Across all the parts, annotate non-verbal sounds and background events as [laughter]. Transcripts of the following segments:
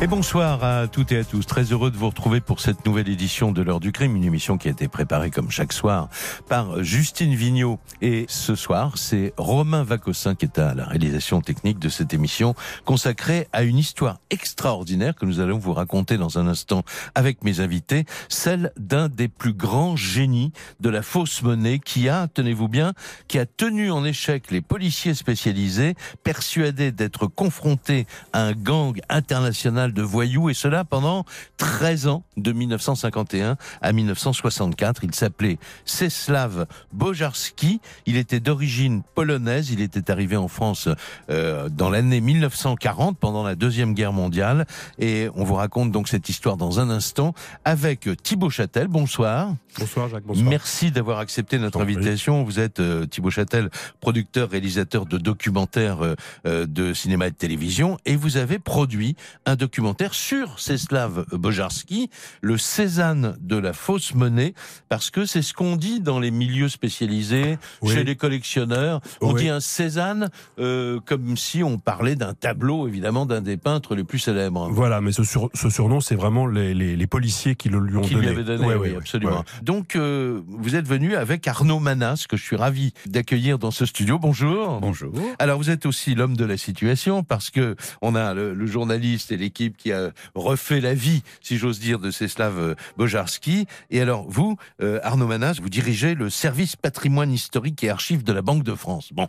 Et bonsoir à toutes et à tous. Très heureux de vous retrouver pour cette nouvelle édition de l'heure du crime, une émission qui a été préparée comme chaque soir par Justine Vignot. Et ce soir, c'est Romain Vacossin qui est à la réalisation technique de cette émission consacrée à une histoire extraordinaire que nous allons vous raconter dans un instant avec mes invités, celle d'un des plus grands génies de la fausse monnaie qui a, tenez-vous bien, qui a tenu en échec les policiers spécialisés persuadés d'être confrontés à un gang international de voyous, et cela pendant 13 ans, de 1951 à 1964. Il s'appelait Czeslaw Bojarski. Il était d'origine polonaise. Il était arrivé en France euh, dans l'année 1940, pendant la Deuxième Guerre mondiale. Et on vous raconte donc cette histoire dans un instant avec Thibaut Châtel. Bonsoir. Bonsoir Jacques, bonsoir. Merci d'avoir accepté notre invitation. Vous êtes euh, Thibaut Châtel, producteur, réalisateur de documentaires euh, euh, de cinéma et de télévision, et vous avez produit un documentaire sur Czeslaw Bojarski, le Cézanne de la fausse monnaie, parce que c'est ce qu'on dit dans les milieux spécialisés, Oui. chez les collectionneurs. On Oui. dit un Cézanne euh, comme si on parlait d'un tableau, évidemment, d'un des peintres les plus célèbres. Voilà, mais ce, sur- ce surnom, c'est vraiment les, les- les policiers qui le lui ont qui donné. lui avait donné, Ouais, oui, ouais. absolument. Ouais. Donc, euh, vous êtes venu avec Arnaud Manas, que je suis ravi d'accueillir dans ce studio. Bonjour. Bonjour. Alors, vous êtes aussi l'homme de la situation, parce que on a le, le journaliste et l'équipe qui a refait la vie, si j'ose dire, de Czeslaw euh, Bojarski. Et alors, vous, euh, Arnaud Manas, vous dirigez le service patrimoine historique et archives de la Banque de France. Bon,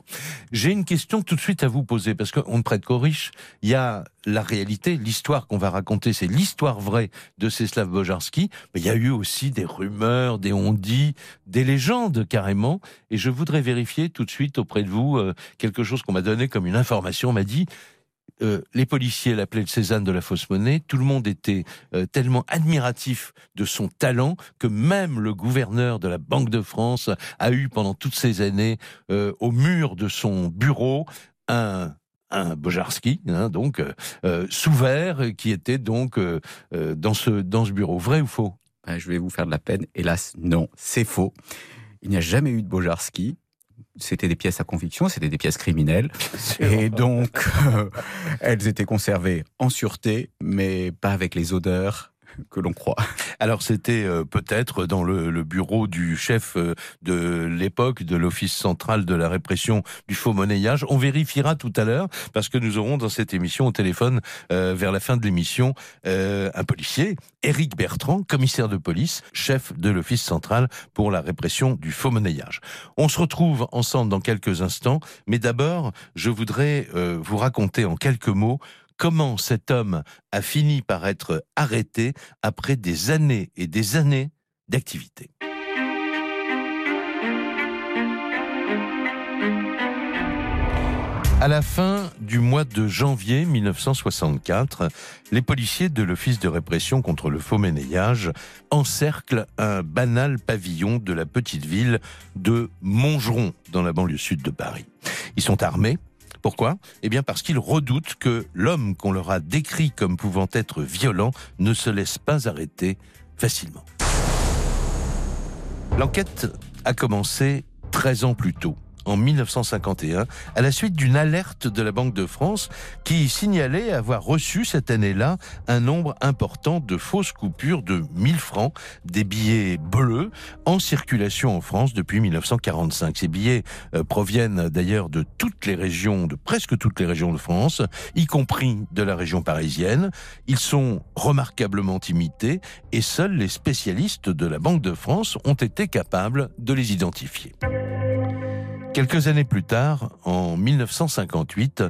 j'ai une question tout de suite à vous poser, parce qu'on ne prête qu'aux riches. Il y a la réalité, l'histoire qu'on va raconter, c'est l'histoire vraie de Czeslaw Bojarski. Il y a eu aussi des rumeurs, des on-dit, des légendes carrément. Et je voudrais vérifier tout de suite auprès de vous euh, quelque chose qu'on m'a donné comme une information. On m'a dit, euh, les policiers l'appelaient le Cézanne de la fausse monnaie. Tout le monde était euh, tellement admiratif de son talent que même le gouverneur de la Banque de France a eu pendant toutes ces années euh, au mur de son bureau un un Bojarski, hein, donc euh, sous verre, qui était donc dans ce dans ce bureau. Vrai ou faux? Ah, Je vais vous faire de la peine. Hélas, non, c'est faux. Il n'y a jamais eu de Bojarski. C'était des pièces à conviction, c'était des pièces criminelles. Et donc, [laughs] euh, elles étaient conservées en sûreté, mais pas avec les odeurs que l'on croit. [laughs] Alors c'était euh, peut-être dans le, bureau du chef euh, de l'époque de l'Office central de la répression du faux monnayage. On vérifiera tout à l'heure parce que nous aurons dans cette émission au téléphone euh, vers la fin de l'émission un policier, Éric Bertrand, commissaire de police, chef de l'Office central pour la répression du faux monnayage. On se retrouve ensemble dans quelques instants, mais d'abord je voudrais vous raconter en quelques mots comment cet homme a fini par être arrêté après des années et des années d'activité. À la fin du mois de janvier 1964, les policiers de l'Office de répression contre le faux monnayage encerclent un banal pavillon de la petite ville de Montgeron, dans la banlieue sud de Paris. Ils sont armés, pourquoi? Eh bien parce qu'ils redoutent que l'homme qu'on leur a décrit comme pouvant être violent ne se laisse pas arrêter facilement. L'enquête a commencé 13 ans plus tôt, en 1951, à la suite d'une alerte de la Banque de France qui signalait avoir reçu cette année-là un nombre important de fausses coupures de 1000 francs, des billets bleus, en circulation en France depuis 1945. Ces billets euh, proviennent d'ailleurs de toutes les régions, de presque toutes les régions de France, y compris de la région parisienne. Ils sont remarquablement imités et seuls les spécialistes de la Banque de France ont été capables de les identifier. Quelques années plus tard, en 1958,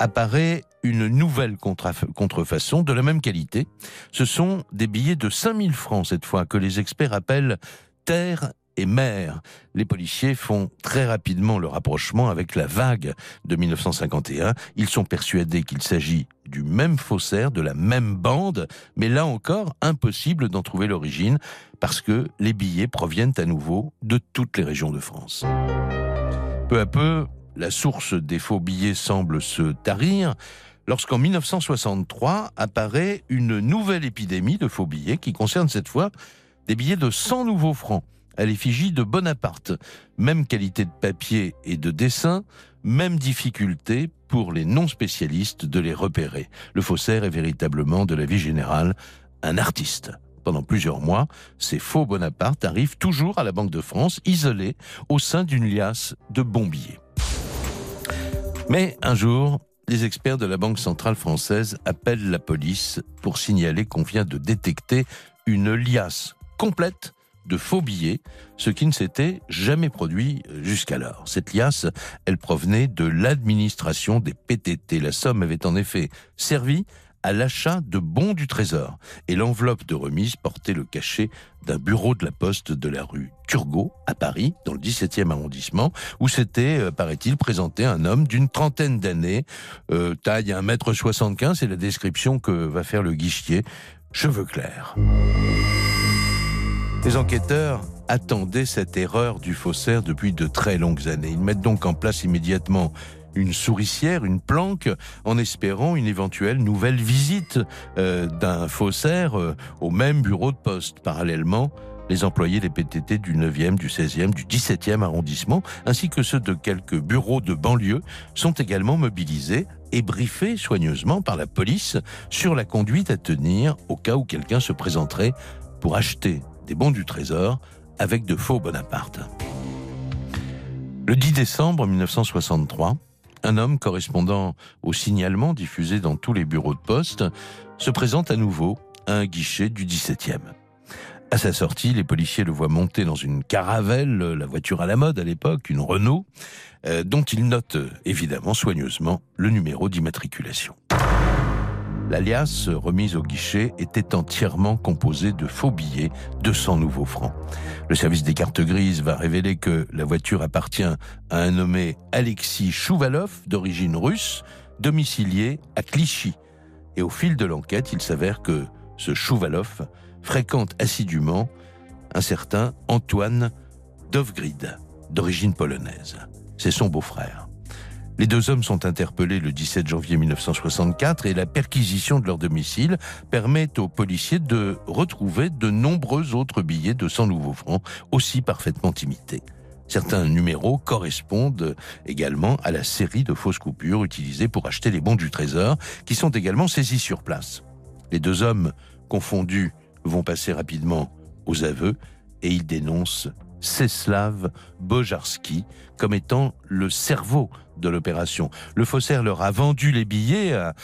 apparaît une nouvelle contref- contrefaçon de la même qualité. Ce sont des billets de 5000 francs cette fois que les experts appellent terre et maire. Les policiers font très rapidement le rapprochement avec la vague de 1951. Ils sont persuadés qu'il s'agit du même faussaire, de la même bande, mais là encore, impossible d'en trouver l'origine parce que les billets proviennent à nouveau de toutes les régions de France. Peu à peu, la source des faux billets semble se tarir lorsqu'en 1963 apparaît une nouvelle épidémie de faux billets qui concerne cette fois des billets de 100 nouveaux francs à l'effigie de Bonaparte. Même qualité de papier et de dessin, même difficulté pour les non spécialistes de les repérer. Le faussaire est véritablement de la vie générale un artiste. Pendant plusieurs mois, ces faux Bonaparte arrivent toujours à la Banque de France, isolés au sein d'une liasse de bons billets. Mais un jour, les experts de la Banque centrale française appellent la police pour signaler qu'on vient de détecter une liasse complète de faux billets, ce qui ne s'était jamais produit jusqu'alors. Cette liasse, elle provenait de l'administration des PTT. La somme avait en effet servi à l'achat de bons du trésor. Et l'enveloppe de remise portait le cachet d'un bureau de la poste de la rue Turgot, à Paris, dans le 17e arrondissement, où s'était, euh, paraît-il, présenté un homme d'une trentaine d'années, euh, taille 1m75, c'est la description que va faire le guichetier, cheveux clairs. Les enquêteurs attendaient cette erreur du faussaire depuis de très longues années. Ils mettent donc en place immédiatement une souricière, une planque, en espérant une éventuelle nouvelle visite euh, d'un faussaire euh, au même bureau de poste. Parallèlement, les employés des PTT du 9e, du 16e, du 17e arrondissement, ainsi que ceux de quelques bureaux de banlieue, sont également mobilisés et briefés soigneusement par la police sur la conduite à tenir au cas où quelqu'un se présenterait pour acheter des bons du trésor avec de faux Bonaparte. Le 10 décembre 1963, un homme correspondant au signalement diffusé dans tous les bureaux de poste se présente à nouveau à un guichet du 17e. À sa sortie, les policiers le voient monter dans une caravelle, la voiture à la mode à l'époque, une Renault, euh, dont il note évidemment soigneusement le numéro d'immatriculation. L'alias remise au guichet était entièrement composé de faux billets de 100 nouveaux francs. Le service des cartes grises va révéler que la voiture appartient à un nommé Alexis Chouvalov, d'origine russe, domicilié à Clichy. Et au fil de l'enquête, il s'avère que ce Chouvalov fréquente assidûment un certain Antoine Dovgrid, d'origine polonaise. C'est son beau-frère. Les deux hommes sont interpellés le 17 janvier 1964 et la perquisition de leur domicile permet aux policiers de retrouver de nombreux autres billets de 100 nouveaux francs, aussi parfaitement imités. Certains numéros correspondent également à la série de fausses coupures utilisées pour acheter les bons du trésor, qui sont également saisis sur place. Les deux hommes confondus vont passer rapidement aux aveux et ils dénoncent Ceslav Bojarski comme étant le cerveau de l'opération. Le faussaire leur a vendu les billets à,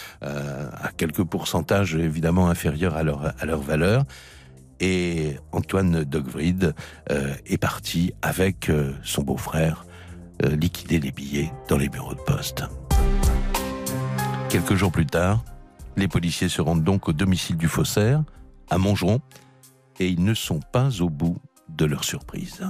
quelques pourcentages évidemment inférieurs à leur, à leur valeur. Et Antoine Dogvrid euh, est parti avec euh, son beau-frère euh, liquider les billets dans les bureaux de poste. Quelques jours plus tard, les policiers se rendent donc au domicile du faussaire, à Montgeron, et ils ne sont pas au bout de leur surprise.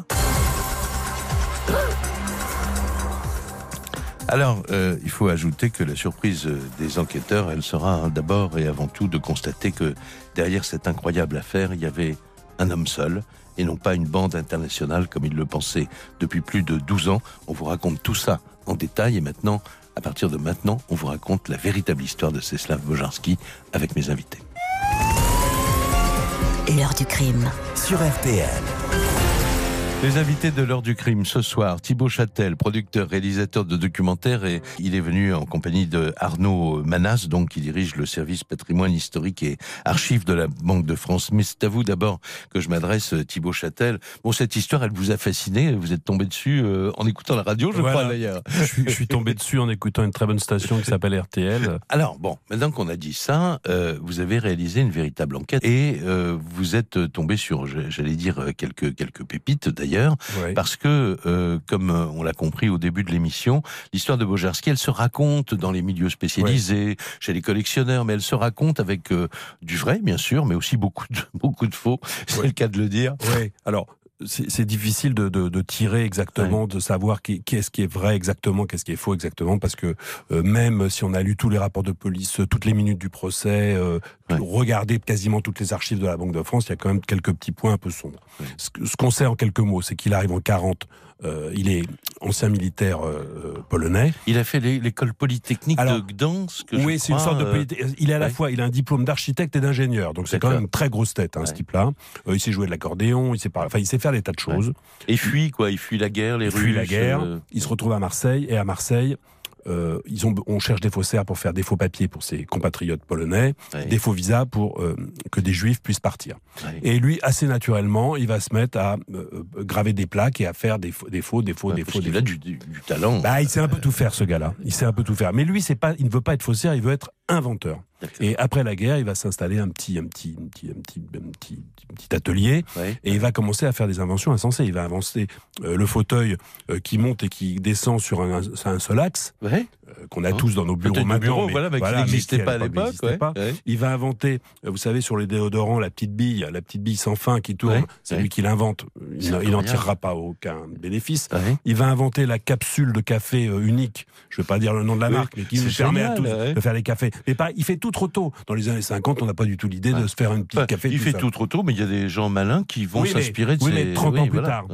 Alors, euh, il faut ajouter que la surprise des enquêteurs, elle sera d'abord et avant tout de constater que derrière cette incroyable affaire, il y avait un homme seul et non pas une bande internationale comme ils le pensaient depuis plus de 12 ans. On vous raconte tout ça en détail et maintenant, à partir de maintenant, on vous raconte la véritable histoire de Ceslav Bojarski avec mes invités. L'heure du crime. Sur RTL. Les invités de l'heure du crime ce soir, Thibaut Châtel, producteur, réalisateur de documentaires, et il est venu en compagnie de Arnaud Manas, donc qui dirige le service patrimoine historique et archives de la Banque de France. Mais c'est à vous d'abord que je m'adresse, Thibaut Châtel. Bon, cette histoire, elle vous a fasciné, vous êtes tombé dessus euh, en écoutant la radio, je crois d'ailleurs. Je, suis tombé dessus en écoutant une très bonne station qui s'appelle RTL. Alors bon, maintenant qu'on a dit ça, euh, vous avez réalisé une véritable enquête et euh, vous êtes tombé sur, j'allais dire quelques quelques pépites d'ailleurs parce que, euh, comme euh, on l'a compris au début de l'émission, l'histoire de Bojarski, elle se raconte dans les milieux spécialisés, chez les collectionneurs, mais elle se raconte avec euh, du vrai, bien sûr, mais aussi beaucoup de, [laughs] beaucoup de faux, c'est le cas de le dire. Oui, alors c'est difficile de, de, de tirer exactement, de savoir qui- qu'est-ce qui est vrai exactement, qu'est-ce qui est faux exactement, parce que euh, même si on a lu tous les rapports de police, euh, toutes les minutes du procès, euh, regardé quasiment toutes les archives de la Banque de France, il y a quand même quelques petits points un peu sombres. Ce qu'on sait en quelques mots, c'est qu'il arrive en 40, euh, il est ancien militaire euh, euh, polonais. Il a fait l'é- l'école polytechnique Alors, de Gdansk. Oui, c'est une sorte de polité- Il est à la fois, il a un diplôme d'architecte et d'ingénieur, donc c'est quand même une très grosse tête, hein, ce type-là. Il sait jouer de l'accordéon, il sait pas, enfin, il sait faire des tas de choses. Et fuit, quoi. Il fuit la guerre, les Il Russes. fuit la guerre, il se retrouve à Marseille, et à Marseille, euh, ils ont, on cherche des faussaires pour faire des faux papiers pour ses compatriotes polonais, des faux visas pour euh, que des juifs puissent partir. Et lui, assez naturellement, il va se mettre à euh, graver des plaques et à faire des faux, des faux, des faux, des faux. Des qu'il a faux. du, du- du talent. Bah, il sait un peu tout faire, ce gars-là. Il sait un peu tout faire. Mais lui, c'est pas, il ne veut pas être faussaire, il veut être inventeur. Et après la guerre, il va s'installer un petit, un petit, un petit, un petit, un petit, petit atelier Ouais. et il va commencer à faire des inventions insensées. Il va inventer euh, le fauteuil euh, qui monte et qui descend sur un, seul axe Ouais. euh, qu'on a Oh. tous dans nos bureaux maintenant. bureau, mais voilà, mais qui n'existait pas à l'époque. ouais. Il va inventer, vous savez, sur les déodorants, la petite bille, la petite bille sans fin qui tourne. C'est lui qui l'invente. Il n'en- tirera pas aucun bénéfice. Il va inventer la capsule de café unique. Je ne vais pas dire le nom de la marque, mais qui nous permet à tous de faire les cafés. Mais pas, il fait tout trop tôt. Dans les années 50, on n'a pas du tout l'idée de se faire une petite Enfin, café. il tout fait tout trop tôt, mais il y a des gens malins qui vont Oui, s'inspirer de oui, ces... mais 30 ans plus tard.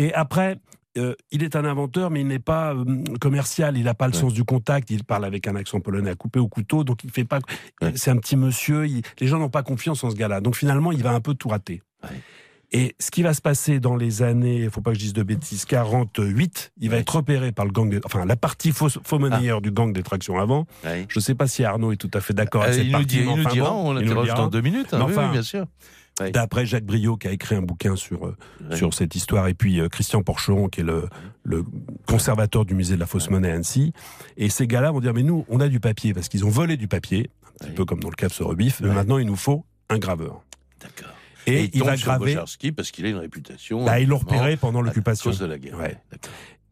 Et après, euh, il est un inventeur, mais il n'est pas euh, commercial. Il n'a pas le Ouais. sens du contact. Il parle avec un accent polonais à couper au couteau, donc il fait pas. Ouais. C'est un petit monsieur. il- Les gens n'ont pas confiance en ce gars-là. Donc finalement, il va un peu tout rater. Ouais. Et ce qui va se passer dans les années, il faut pas que je dise de bêtises, 48, il va être repéré par le gang, des- enfin la partie faux, faux monnayeur du gang des tractions avant. Je ne sais pas si Arnaud est tout à fait d'accord Euh, avec cette il nous, partie. dit- il nous dira, on nous l'interroge dans deux minutes. hein, enfin, oui, bien sûr. D'après Jacques Briot qui a écrit un bouquin sur euh, sur cette histoire et puis euh, Christian Porcheron qui est le, le conservateur du musée de la fausse monnaie à Annecy et ces gars-là vont dire mais nous on a du papier parce qu'ils ont volé du papier un petit peu comme dans le cas de ce rebif mais maintenant il nous faut un graveur D'accord. Et, il va sur graver Bojarski parce qu'il a une réputation. bah, ils l'ont repéré pendant à l'occupation cause de la guerre. Ouais.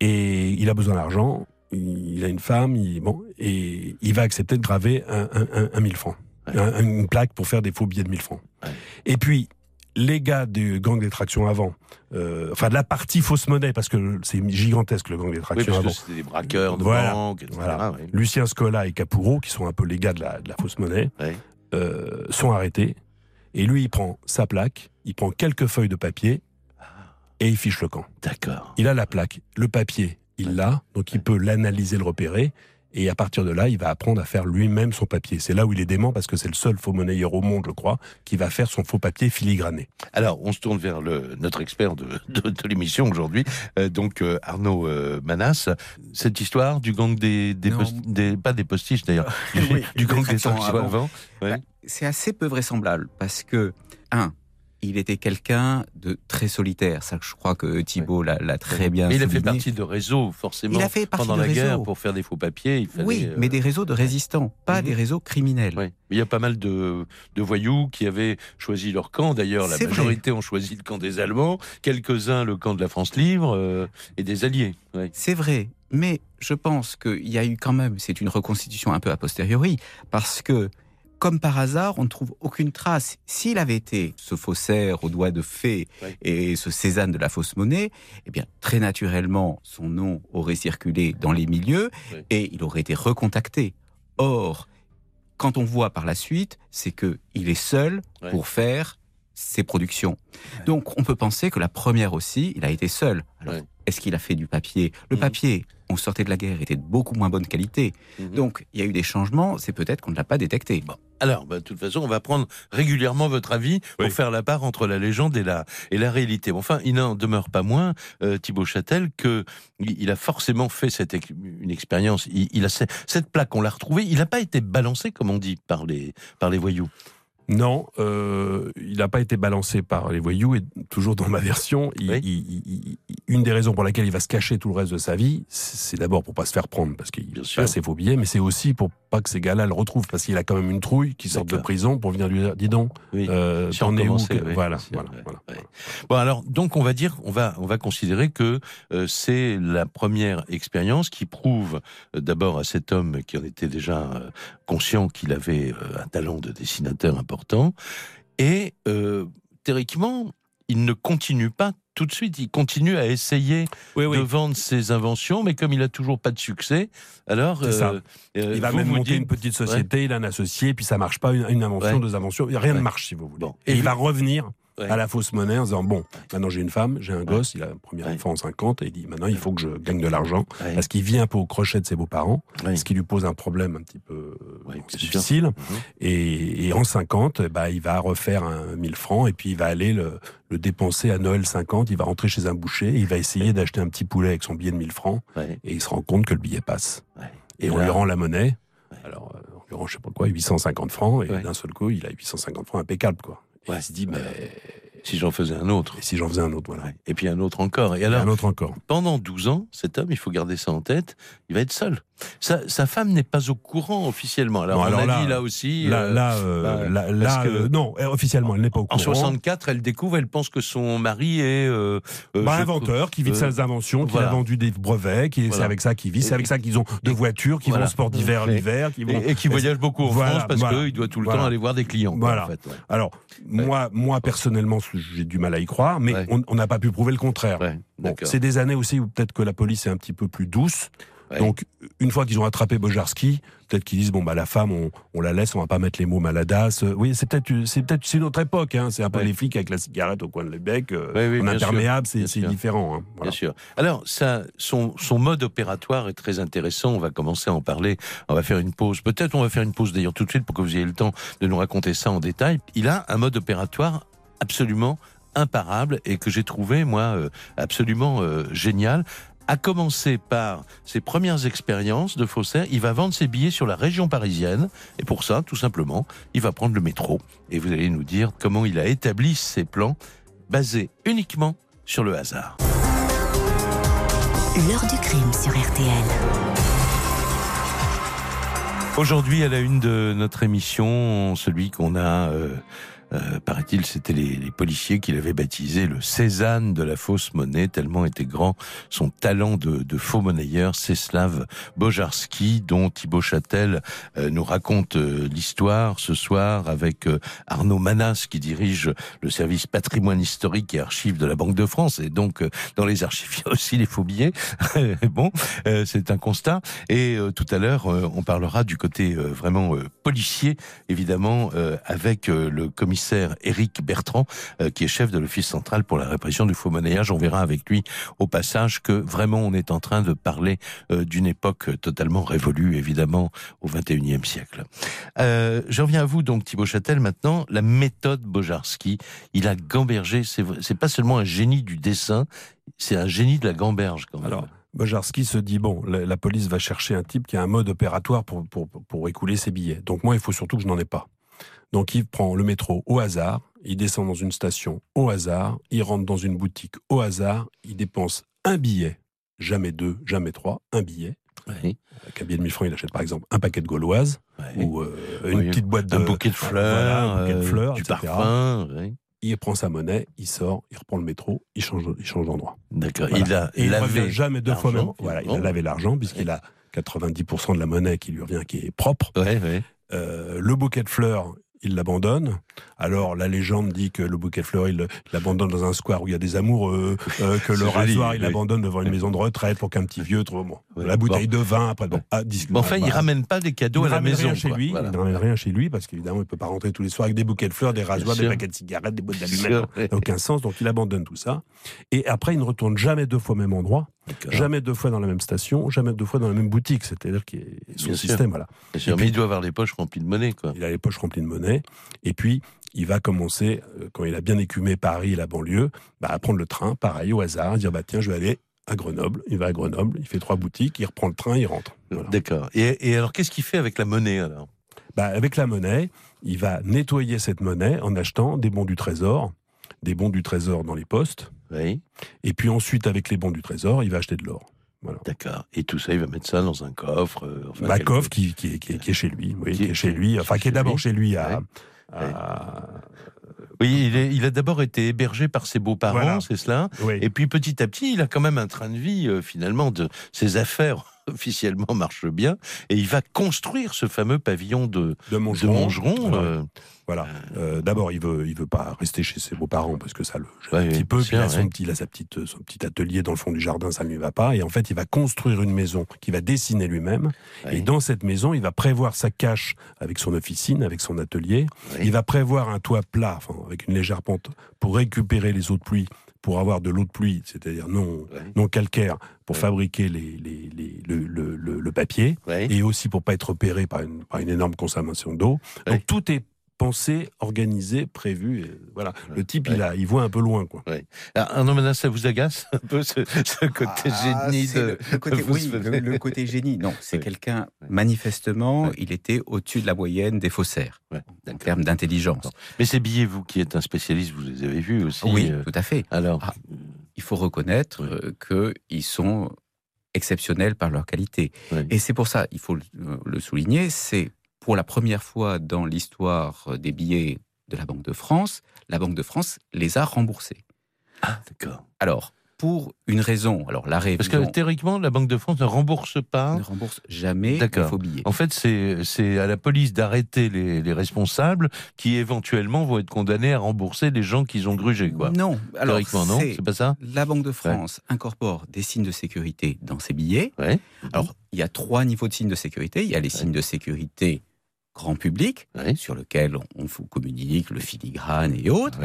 Et il a besoin d'argent il a une femme il, bon et il va accepter de graver un, un, un- un 1000 francs Ouais. une plaque pour faire des faux billets de 1000 francs Ouais. et puis les gars du gang des tractions avant, euh, enfin de la partie fausse monnaie, parce que c'est gigantesque le gang des Oui, tractions parce que avant. c'était des braqueurs de Voilà. banque, etc. Voilà. ouais. Lucien Scola et Capuro, qui sont un peu les gars de la, de la fausse monnaie, Ouais. euh, sont arrêtés. Et lui, il prend sa plaque, il prend quelques feuilles de papier et il fiche le camp. D'accord. Il a la plaque, le papier, il l'a, donc il peut l'analyser, le repérer. Et à partir de là, il va apprendre à faire lui-même son papier. C'est là où il est dément parce que c'est le seul faux monnayeur au monde, je crois, qui va faire son faux papier filigrané. Alors, on se tourne vers le, notre expert de, de, de l'émission aujourd'hui, euh, donc euh, Arnaud euh, Manas. Cette histoire du gang des, des, Non. post- des- pas des postiches d'ailleurs, [laughs] [laughs] du, Oui, du des gang des tractions avant. avant. Ouais. Bah, c'est assez peu vraisemblable parce que, un, il était quelqu'un de très solitaire. Ça, je crois que Thibault l'a l'a très bien Mais il a fait partie de réseaux, forcément. Il a fait partie pendant de la guerre, pour faire des faux papiers, il fallait, Oui, euh, mais des réseaux de résistants, pas Mhm. des réseaux criminels. ouais. Mais Il y a pas mal de, de voyous qui avaient choisi leur camp. D'ailleurs, la vrai. majorité ont choisi le camp des Allemands, quelques-uns le camp de la France libre euh, et des Alliés. C'est vrai, mais je pense qu'il y a eu quand même, c'est une reconstitution un peu a posteriori, parce que, comme par hasard, on ne trouve aucune trace. S'il avait été ce faussaire aux doigts de fée Ouais. et ce Cézanne de la fausse monnaie, eh bien, très naturellement, son nom aurait circulé dans les milieux Ouais. et il aurait été recontacté. Or, quand on voit par la suite, c'est que il est seul Ouais. pour faire ses productions. Donc, on peut penser que la première aussi, il a été seul. Alors, est-ce qu'il a fait du papier? Le Mhm. papier, on sortait de la guerre, était de beaucoup moins bonne qualité. Mhm. Donc, il y a eu des changements, c'est peut-être qu'on ne l'a pas détecté. Alors, bah, de toute façon, on va prendre régulièrement votre avis pour Oui. faire la part entre la légende et la, et la réalité. Enfin, il n'en demeure pas moins, euh, Thibaut Châtel, que il a forcément fait cette, une expérience. Il, il a ce- cette plaque, on l'a retrouvée. Il n'a pas été balancé, comme on dit, par les, par les voyous. Non, euh, il n'a pas été balancé par les voyous et toujours dans ma version, il- Oui. il- il- il- une des raisons pour laquelle il va se cacher tout le reste de sa vie, c'est d'abord pour pas se faire prendre parce qu'il a ses faux billets, mais c'est aussi pour pas que ces gars-là le retrouvent parce qu'il a quand même une trouille qui sort de prison pour venir lui dire dis donc, Oui. euh, Si t'en on es où commençait, que- oui, Voilà, si, voilà, ouais, voilà. ouais. Bon, alors, donc, on va dire, on va, on va considérer que euh, c'est la première expérience qui prouve euh, d'abord à cet homme qui en était déjà conscient qu'il avait un talent de dessinateur important. Et euh, théoriquement, il ne continue pas tout de suite. Il continue à essayer Oui, de vendre ses inventions, mais comme il a toujours pas de succès, alors ça. euh, euh, Il va même monter dites- une petite société, il a un associé, puis ça marche pas, une, une invention, Ouais. deux inventions, rien Ouais. ne marche si vous voulez. Bon. Et, Et il va revenir Ouais. à la fausse monnaie en disant bon, maintenant j'ai une femme, j'ai un gosse, il a un premier enfant en 50, et il dit maintenant il faut que je gagne de l'argent, parce qu'il vit un peu au crochet de ses beaux-parents, ce qui lui pose un problème un petit peu difficile. Mhm. Et, et en 50, eh ben, il va refaire un 1000 francs, et puis il va aller le, le dépenser à Noël 50, il va rentrer chez un boucher, et il va essayer d'acheter un petit poulet avec son billet de 1000 francs, et il se rend compte que le billet passe. Et on lui rend la monnaie. Alors, euh, on lui rend, je sais pas quoi, 850 francs, et Ouais. d'un seul coup, il a 850 francs impeccable, quoi. Ouais. il se dit, mais Si j'en faisais un autre. et si j'en faisais un autre, voilà. Et puis un autre encore. Et Et alors, un autre encore. pendant 12 ans, cet homme, il faut garder ça en tête, il va être seul. Sa, sa femme n'est pas au courant officiellement. Alors, Non, on a là- dit là aussi. Là, euh, là, euh, bah, là, parce là, que- euh, non, officiellement, elle n'est pas au en courant. 64, elle découvre, elle pense que son mari est. euh, euh, Bah, inventeur, qui vit de euh, ses inventions, qui a vendu des brevets, qui c'est avec ça qu'ils vivent, c'est avec ça qu'ils ont de et- voitures, qui voilà. vont au sport d'hiver l'hiver, qui vont. Et, et qui [laughs] voyage beaucoup en France parce qu'il doit tout le temps aller voir des clients. quoi, Voilà. en fait, ouais. Alors, moi, moi personnellement, j'ai du mal à y croire, mais Ouais. on n'a pas pu prouver le contraire. Bon, c'est des années aussi où peut-être que la police est un petit peu plus douce. Ouais. Donc, une fois qu'ils ont attrapé Bojarski, peut-être qu'ils disent bon bah la femme, on, on la laisse, on va pas mettre les mots maladasse. Euh, Oui, c'est peut-être c'est peut-être c'est une autre époque. Hein. C'est un peu Ouais. les flics avec la cigarette au coin de l'ébec, euh, Ouais, oui, imperméable, c'est c'est différent. hein. Bien sûr. Alors, ça, son, son mode opératoire est très intéressant. On va commencer à en parler. On va faire une pause. Peut-être on va faire une pause d'ailleurs tout de suite pour que vous ayez le temps de nous raconter ça en détail. Il a un mode opératoire absolument imparable et que j'ai trouvé, moi, euh, absolument euh, génial. À commencer par ses premières expériences de faussaire, il va vendre ses billets sur la région parisienne. Et pour ça, tout simplement, il va prendre le métro. Et vous allez nous dire comment il a établi ses plans basés uniquement sur le hasard. L'heure du crime sur RTL. Aujourd'hui, à la une de notre émission, celui qu'on a, euh, euh, paraît-il, c'était les, policiers qui l'avaient baptisé le Cézanne de la fausse monnaie, tellement était grand son talent de, faux monnayeur, Céslav Bojarski, dont Thibaut Châtel euh, nous raconte euh, l'histoire ce soir avec Arnaud Manas, qui dirige le service patrimoine historique et archives de la Banque de France, et donc dans les archives, [laughs] il y a aussi les faux billets. [laughs] bon, c'est un constat. Et tout à l'heure, on parlera du côté vraiment policier, évidemment, avec le commissaire Éric Bertrand, euh, qui est chef de l'Office central pour la répression du faux monnayage. On verra avec lui au passage que vraiment on est en train de parler euh, d'une époque totalement révolue, évidemment, au 21e siècle. Euh, J'en viens à vous, donc, Thibaut Châtel, maintenant. La méthode Bojarski, il a gambergé, c'est pas seulement un génie du dessin, c'est un génie de la gamberge, quand même. Alors, Bojarski se dit bon, la, la police va chercher un type qui a un mode opératoire pour, pour, pour écouler ses billets. Donc moi, il faut surtout que je n'en ai pas. Donc il prend le métro au hasard, il descend dans une station au hasard, il rentre dans une boutique au hasard, il dépense un billet, jamais deux, jamais trois, un billet. Oui, Avec un billet de 1000 francs, il achète par exemple un paquet de gauloises oui. ou euh, une Oui, petite boîte de un bouquet de fleurs, voilà, un bouquet de euh, fleurs, du etc. parfum. oui. Il prend sa monnaie, il sort, il reprend le métro, il change, il change d'endroit. D'accord. Voilà. Il a Et il lavé jamais deux fois même. l'argent, Voilà, il a lavé l'argent puisqu'il a 90% de la monnaie qui lui revient qui est propre. Ouais, ouais. Euh, le bouquet de fleurs, il l'abandonne. Alors la légende dit que le bouquet de fleurs, il il l'abandonne dans un square où il y a des amoureux, euh, que [laughs] le joli, rasoir, il oui. l'abandonne devant une maison de retraite pour qu'un petit vieux trouve bon, la bouteille de vin après bon, ah, enfin, il voilà. ramène pas des cadeaux Il à la ramène maison. rien chez lui, Voilà. il ne ramène rien chez lui parce qu'évidemment il peut pas rentrer tous les soirs avec des bouquets de fleurs, des rasoirs, des paquets de cigarettes, des boîtes d'allumettes. Ça n'a aucun sens, donc il abandonne tout ça. Et après, il ne retourne jamais deux fois au même endroit, jamais deux fois dans la même station, jamais deux fois dans la même boutique. C'est-à-dire qu'il est son Bien sûr. système, voilà. Bien sûr, Et mais puis- il doit avoir les poches remplies de monnaie, quoi. Il a les poches remplies de monnaie. Et puis, il va commencer, euh, quand il a bien écumé Paris et la banlieue, bah, à prendre le train, pareil, au hasard, dire, bah, tiens, je vais aller à Grenoble. Il va à Grenoble, il fait trois boutiques, il reprend le train, il rentre. Voilà. D'accord. Et, et alors, qu'est-ce qu'il fait avec la monnaie, alors? Bah, avec la monnaie, il va nettoyer cette monnaie en achetant des bons du trésor, des bons du trésor dans les postes. Oui, Et puis ensuite, avec les bons du trésor, il va acheter de l'or. Voilà. d'accord. Et tout ça, il va mettre ça dans un coffre. euh, enfin, Bah, coffre qui, qui, est- qui est- qui est chez lui, oui, Qui est- est chez lui, enfin qui est d'abord chez lui à, Ouais. à- Oui, il, est- il a d'abord été hébergé par ses beaux-parents, Voilà. c'est cela. oui. Et puis petit à petit, il a quand même un train de vie, euh, finalement, de ses affaires officiellement [laughs] marche bien, et il va construire ce fameux pavillon de, De. Voilà. euh, Voilà. Euh, D'abord, il veut, il veut pas rester chez ses beaux-parents parce que ça le gêne Ouais, un petit peu. Puis il a, son petit, il a sa petite, son petit atelier dans le fond du jardin, ça ne lui va pas. Et en fait, il va construire une maison qu'il va dessiner lui-même. ouais, Et dans cette maison, il va prévoir sa cache avec son officine, avec son atelier. Il va prévoir un toit plat, enfin, avec une légère pente, pour récupérer les eaux de pluie, pour avoir de l'eau de pluie, c'est-à-dire non, Ouais. non calcaire, pour Ouais. fabriquer les, les- les- le, le- le- le papier, Ouais. et aussi pour pas être repéré par une, par une énorme consommation d'eau. Donc tout est pensé, organisé, prévu. Et voilà. Ouais. Le type, Ouais. il, a, il voit un peu loin. Quoi. Ah, Arnaud Manas, ça vous agace un peu ce, ce côté Ah, génie de... le, le côté, vous oui, se- le, le côté génie. Non, c'est Oui. quelqu'un, Ouais. manifestement, Ouais. il était au-dessus de la moyenne des faussaires, Ouais, en termes d'intelligence. Mais ces billets, vous qui êtes un spécialiste, vous les avez vus aussi. Oui, euh, tout à fait. alors, Ah, Il faut reconnaître Oui. qu'ils sont exceptionnels par leur qualité. ouais. Et c'est pour ça, il faut le, le souligner, c'est pour la première fois dans l'histoire des billets de la Banque de France, la Banque de France les a remboursés. Ah, d'accord. Alors, pour une raison, alors la Parce que théoriquement, la Banque de France ne rembourse pas. ne rembourse jamais les faux billets. En fait, c'est à la police d'arrêter les, les responsables qui éventuellement vont être condamnés à rembourser les gens qu'ils ont grugés, quoi. Non, alors Théoriquement, non c'est- C'est pas ça? la Banque de France incorpore des signes de sécurité dans ses billets. Ouais. Alors, il y a trois niveaux de signes de sécurité. Il y a les signes de sécurité grand public, sur lesquels on, vous communique le filigrane et autres.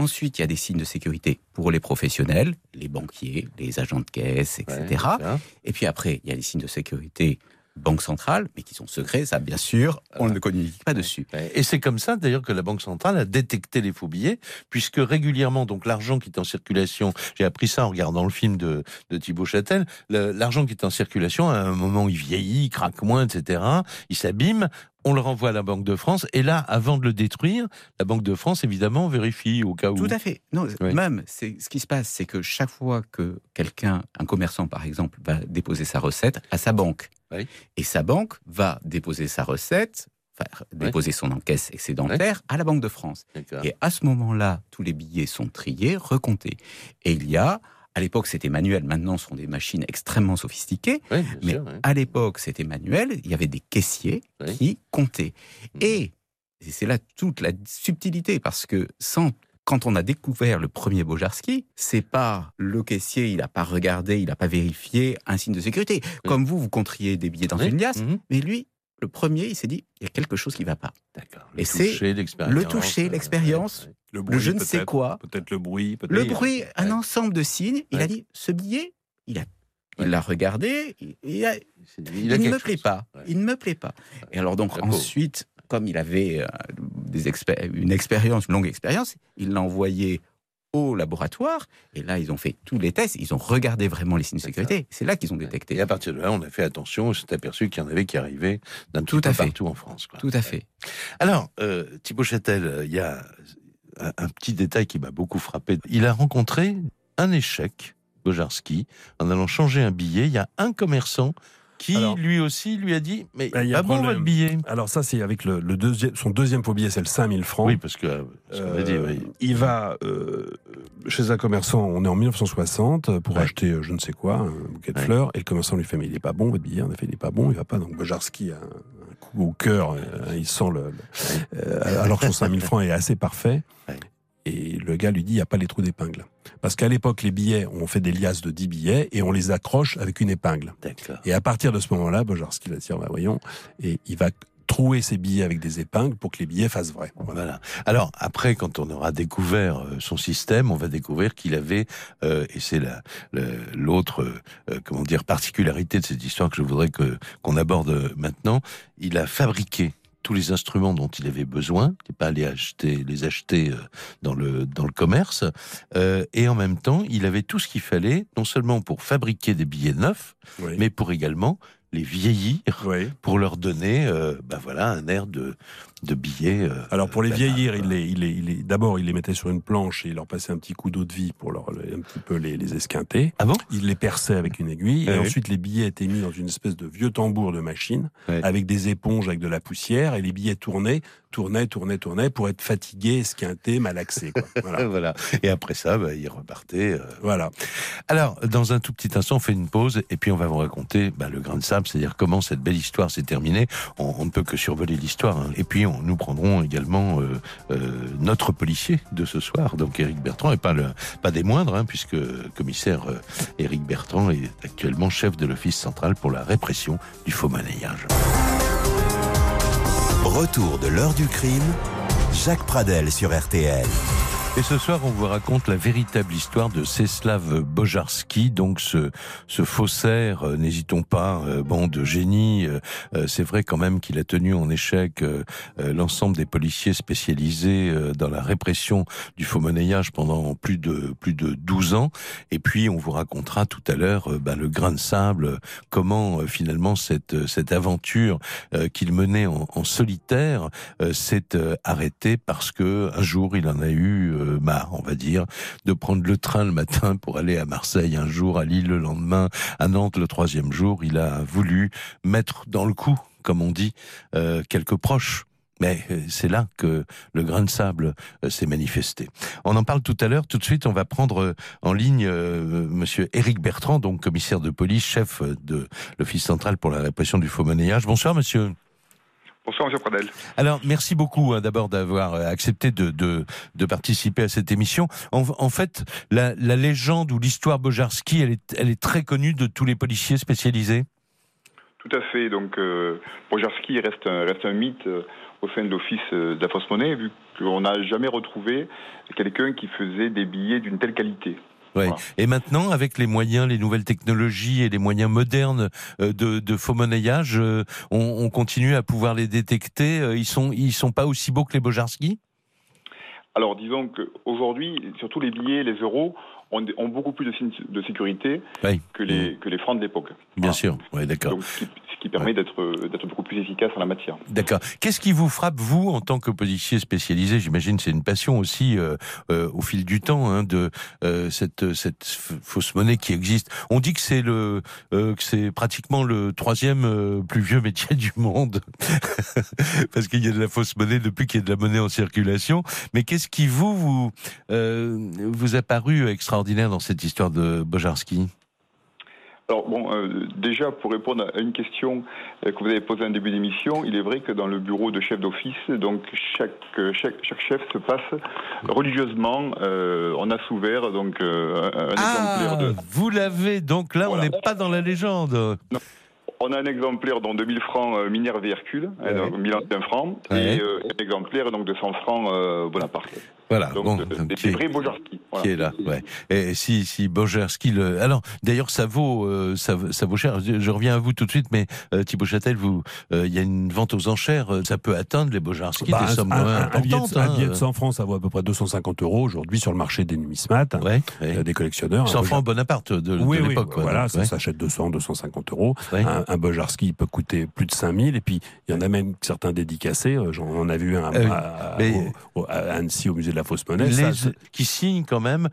Ensuite, il y a des signes de sécurité pour les professionnels, les banquiers, les agents de caisse, etc. Ouais. Et puis après, il y a les signes de sécurité banque centrale, mais qui sont secrets, ça bien sûr, on ne communique pas dessus. Et c'est comme ça d'ailleurs que la Banque centrale a détecté les faux billets, puisque régulièrement, donc l'argent qui est en circulation, j'ai appris ça en regardant le film de, de Thibaut Châtel, l'argent qui est en circulation, à un moment il vieillit, il craque moins, etc., il s'abîme, on le renvoie à la Banque de France, et là, avant de le détruire, la Banque de France, évidemment, vérifie au cas où. Tout à fait. Non, Oui. même, c'est ce qui se passe, c'est que chaque fois que quelqu'un, un commerçant par exemple, va déposer sa recette à sa banque, Oui. et sa banque va déposer sa recette, enfin, déposer son encaisse excédentaire à la Banque de France. Et à ce moment-là, tous les billets sont triés, recomptés. Et il y a, à l'époque c'était manuel, maintenant ce sont des machines extrêmement sophistiquées, Oui, mais sûr, à l'époque c'était manuel, il y avait des caissiers Oui. qui comptaient. Mhm. Et, et c'est là toute la subtilité, parce que sans quand on a découvert le premier Bojarski, c'est pas le caissier, il n'a pas regardé, il n'a pas vérifié un signe de sécurité. Comme vous, vous compteriez des billets dans Oui. une liasse, Mhm. mais lui, le premier, il s'est dit, il y a quelque chose qui va pas. Et c'est le toucher, euh, l'expérience, Le, Le je ne sais quoi, Peut-être le bruit. peut-être- le bruit, un ensemble de signes. Il Ouais. a dit, ce billet, il a, il Ouais. l'a regardé, il, a- ne me plaît chose. pas. Ouais. Il ne me plaît pas. Et alors donc ensuite, comme il avait euh, des une expérience, une longue expérience, il l'a envoyé au laboratoire. Et là, ils ont fait tous les tests. Ils ont regardé vraiment les signes de sécurité. C'est là qu'ils ont Et détecté. à partir de là, on a fait attention, on s'est aperçu qu'il y en avait qui arrivaient d'un petit Tout peu à fait. partout en France. quoi. Tout à fait. Alors, euh, Thibaut Châtel, euh, il y a un, petit détail qui m'a beaucoup frappé. Il a rencontré un échec, Bojarski, en allant changer un billet. Il y a un commerçant qui, Alors- lui aussi, lui a dit Mais il y a pas bon votre billet? Alors ça, c'est avec le, le deuxième, son deuxième faux billet, c'est le 5000 francs. Oui, parce que, euh, ce a dit, Euh, oui. Il va euh, chez un commerçant, on est en 1960, pour Ouais. acheter euh, je ne sais quoi, un bouquet de Ouais. fleurs, et le commerçant lui fait Mais il est pas bon, votre billet, en effet, il est pas bon, il va pas. Donc Bojarski a au cœur, euh, il sent le. le- euh, alors que son 5000 francs est assez parfait. Et le gars lui dit Il n'y a pas les trous d'épingle. Parce qu'à l'époque, les billets, on fait des liasses de 10 billets et on les accroche avec une épingle. Et à partir de ce moment-là, Bojarski va dire bah, Voyons, et il va trouer ses billets avec des épingles pour que les billets fassent vrai. Voilà. Alors après, quand on aura découvert euh, son système, on va découvrir qu'il avait, euh, et c'est la- l'autre, euh, comment dire, particularité de cette histoire que je voudrais que qu'on aborde maintenant, il a fabriqué tous les instruments dont il avait besoin, il n'est pas allé acheter, les acheter dans le dans le commerce, euh, et en même temps, il avait tout ce qu'il fallait, non seulement pour fabriquer des billets neufs, Oui. mais pour également les vieillir Oui. pour leur donner, euh, bah voilà, un air de, de billets. euh, Alors pour les banal, vieillir, il les, il les, il les- d'abord il les mettait sur une planche et il leur passait un petit coup d'eau de vie pour leur un petit peu les, les esquinter. Ah bon? Il les perçait avec une aiguille et oui. ensuite les billets étaient mis dans une espèce de vieux tambour de machine avec des éponges avec de la poussière et les billets tournaient, tournaient, tournaient, tournaient pour être fatigués, esquintés, malaxés. Quoi. [laughs] Voilà. Voilà. Et après ça, bah, ils repartaient. euh. voilà. Alors, dans un tout petit instant, on fait une pause et puis on va vous raconter bah, le grain de sable, c'est-à-dire comment cette belle histoire s'est terminée. On, ne peut que survoler l'histoire. hein. Et puis, nous prendrons également euh, euh, notre policier de ce soir, donc Éric Bertrand, et pas, le, pas des moindres, hein, puisque commissaire euh, Éric Bertrand est actuellement chef de l'Office central pour la répression du faux monnayage. Retour de l'heure du crime. Jacques Pradel sur RTL. Et ce soir, on vous raconte la véritable histoire de Czeslaw Bojarski, donc ce, ce faussaire, euh, n'hésitons pas, euh, bon, de génie. euh, c'est vrai quand même qu'il a tenu en échec l'ensemble des policiers spécialisés dans la répression du faux monnayage pendant plus de plus de 12 ans. Et puis, on vous racontera tout à l'heure bah, le grain de sable, comment finalement cette cette aventure qu'il menait en, en solitaire s'est arrêtée parce que un jour, il en a eu marre, on va dire, de prendre le train le matin pour aller à Marseille un jour, à Lille le lendemain, à Nantes le troisième jour. Il a voulu mettre dans le coup, comme on dit, euh, quelques proches. Mais euh, c'est là que le grain de sable euh, s'est manifesté. On en parle tout à l'heure. Tout de suite, on va prendre en ligne euh, Monsieur Éric Bertrand, donc commissaire de police, chef de l'Office central pour la répression du faux monnayage. Bonsoir, Monsieur. Bonsoir, Monsieur Pradel. Alors, merci beaucoup hein, d'abord d'avoir euh, accepté de, de, de participer à cette émission. En, en fait, la, la légende ou l'histoire Bojarski, elle est, elle est très connue de tous les policiers spécialisés? Tout à fait. Donc, euh, Bojarski reste un, reste un mythe euh, au sein de l'Office euh, de la fausse monnaie, vu qu'on n'a jamais retrouvé quelqu'un qui faisait des billets d'une telle qualité. Ouais. Voilà. Et maintenant, avec les moyens, les nouvelles technologies et les moyens modernes euh, de, de faux monnayage, euh, on, on continue à pouvoir les détecter. Euh, Ils sont, ils sont pas aussi beaux que les Bojarski Alors, disons qu'aujourd'hui, surtout les billets, les euros, ont, beaucoup plus de, signes de sécurité Oui. que les, que les francs de l'époque. Bien Voilà. sûr. Ouais, d'accord. Qui, permet d'être d'être beaucoup plus efficace en la matière. D'accord. Qu'est-ce qui vous frappe, vous, en tant que policier spécialisé? J'imagine c'est une passion aussi euh, euh, au fil du temps hein, de euh, cette, cette fausse monnaie qui existe. On dit que c'est le euh, que c'est pratiquement le troisième euh, plus vieux métier du monde [laughs] parce qu'il y a de la fausse monnaie depuis qu'il y a de la monnaie en circulation. Mais qu'est-ce qui vous vous euh, vous a paru extraordinaire dans cette histoire de Bojarski? Alors bon, euh, déjà pour répondre à une question euh, que vous avez posée en début d'émission, il est vrai que dans le bureau de chef d'office, donc chaque, euh, chaque chaque chef se passe religieusement. euh, on a souvert donc un, un exemplaire de. vous l'avez donc là, Voilà. on n'est pas dans la légende. On a un exemplaire dont 2000 francs euh, Minerve et Hercule, hein, Ouais. donc 1000 anciens francs, Ouais. et euh, un exemplaire donc de 100 francs euh, Bonaparte. Voilà. Donc bon, euh, donc, des, qui est- des vrais Bojarski. Voilà. qui est là, ouais. Et si si Bojarski le, alors d'ailleurs ça vaut euh, ça, vaut- ça vaut cher. Je, je reviens à vous tout de suite, mais euh, Thibaut Châtel, vous, euh, il y a une vente aux enchères, ça peut atteindre les Bojarski Bah, des sommes un, moins un- un billet importantes. de, un hein. billet de 100 francs, ça vaut à peu près 250 euros aujourd'hui sur le marché des numismates, Ouais, ouais. des collectionneurs. 100 Un francs Bonaparte de, oui, oui, l'époque. quoi, voilà, donc, ça ouais. s'achète 200, 250 euros. Ouais. Un, un Bojarski peut coûter plus de 5000 et puis il y en a même certains dédicacés. J'en on a vu un Ah oui. à, Mais- au- au- à Annecy au musée de la fausse monnaie. Les- Ça, c'est- qui signent quand même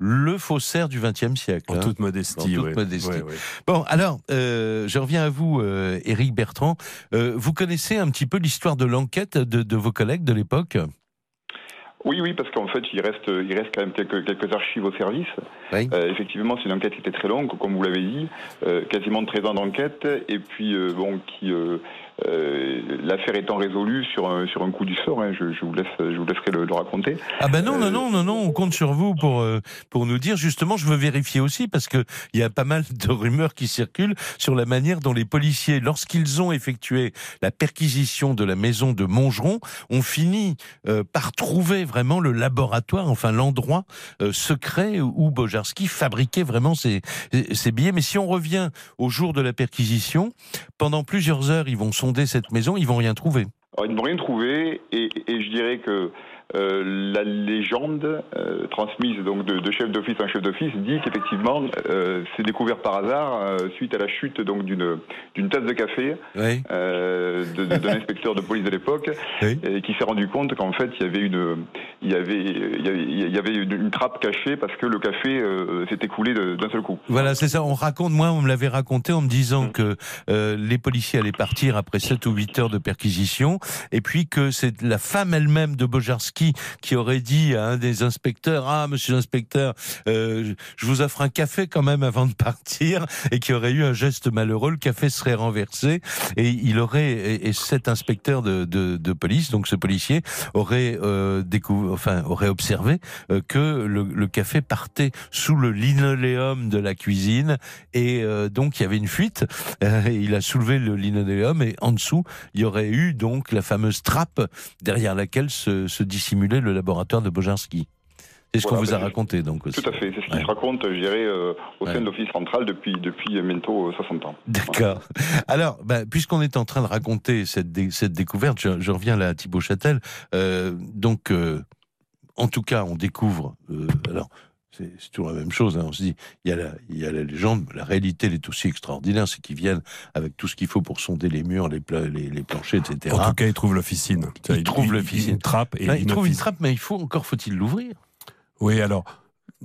le faussaire du XXe siècle. en hein. toute modestie. En toute ouais. modestie. Ouais, ouais. Bon, alors, euh, je reviens à vous, euh, Éric Bertrand. Euh, vous connaissez un petit peu l'histoire de l'enquête de, de vos collègues de l'époque? Oui, oui, parce qu'en fait, il reste, il reste quand même quelques, quelques archives au service. Oui. Euh, effectivement, c'est une enquête qui était très longue, comme vous l'avez dit, euh, quasiment 13 ans d'enquête, et puis euh, bon, qui euh, euh, l'affaire étant résolue sur un, sur un coup du sort. hein, je, je vous laisse, je vous laisserai le, le raconter. Ah ben non, non, Euh, non, non, non, on compte sur vous pour euh, pour nous dire justement. Je veux vérifier aussi parce que il y a pas mal de rumeurs qui circulent sur la manière dont les policiers, lorsqu'ils ont effectué la perquisition de la maison de Montgeron, ont fini euh, par trouver vraiment le laboratoire, enfin l'endroit euh, secret où Bojarski fabriquait vraiment ses ses billets. Mais si on revient au jour de la perquisition, pendant plusieurs heures, ils vont sonder cette maison, ils vont rien trouver. Ils n'ont rien trouvé, et, je dirais que la légende euh, transmise donc de, de chef d'office en chef d'office dit qu'effectivement euh, c'est découvert par hasard euh, suite à la chute donc d'une d'une tasse de café Oui. euh, d'un [laughs] inspecteur de police de l'époque Oui. et qui s'est rendu compte qu'en fait il y avait une il y avait il y avait, il y avait une, une trappe cachée parce que le café euh, s'est écoulé d'un seul coup. Voilà, c'est ça. On raconte, moi, on me l'avait raconté en me disant Mm. que euh, les policiers allaient partir après 7 ou 8 heures de perquisition, et puis que c'est la femme elle-même de Bojarski qui aurait dit à un des inspecteurs Ah, monsieur l'inspecteur, euh, je vous offre un café quand même avant de partir, et qui aurait eu un geste malheureux. Le café serait renversé, et il aurait, et, et cet inspecteur de, police, donc ce policier, aurait euh, découvert, enfin, aurait observé euh, que le, café partait sous le linoléum de la cuisine et donc il y avait une fuite. Et il a soulevé le linoléum et en dessous il y aurait eu donc la fameuse trappe derrière laquelle se, se dissimulait le laboratoire de Bojarski. C'est ce qu'on vous a ben, raconté donc aussi. Tout à fait, c'est ce qui Ouais. se raconte, je dirais, euh, au sein Ouais. de l'Office central depuis, depuis bientôt euh, 60 ans. D'accord. Alors, bah, puisqu'on est en train de raconter cette, dé- cette découverte, je, je reviens là à Thibaut Châtel. Euh, donc, euh, en tout cas, on découvre. euh, alors, c'est toujours la même chose. hein, on se dit, il y, a la, il y a la légende, la réalité, elle est aussi extraordinaire. C'est qu'ils viennent avec tout ce qu'il faut pour sonder les murs, les, pla- les, les planchers, etc. En tout cas, il trouve l'officine. Il trouve l'officine. Une trappe et Là, il une trappe, mais il faut encore faut-il l'ouvrir? Oui, alors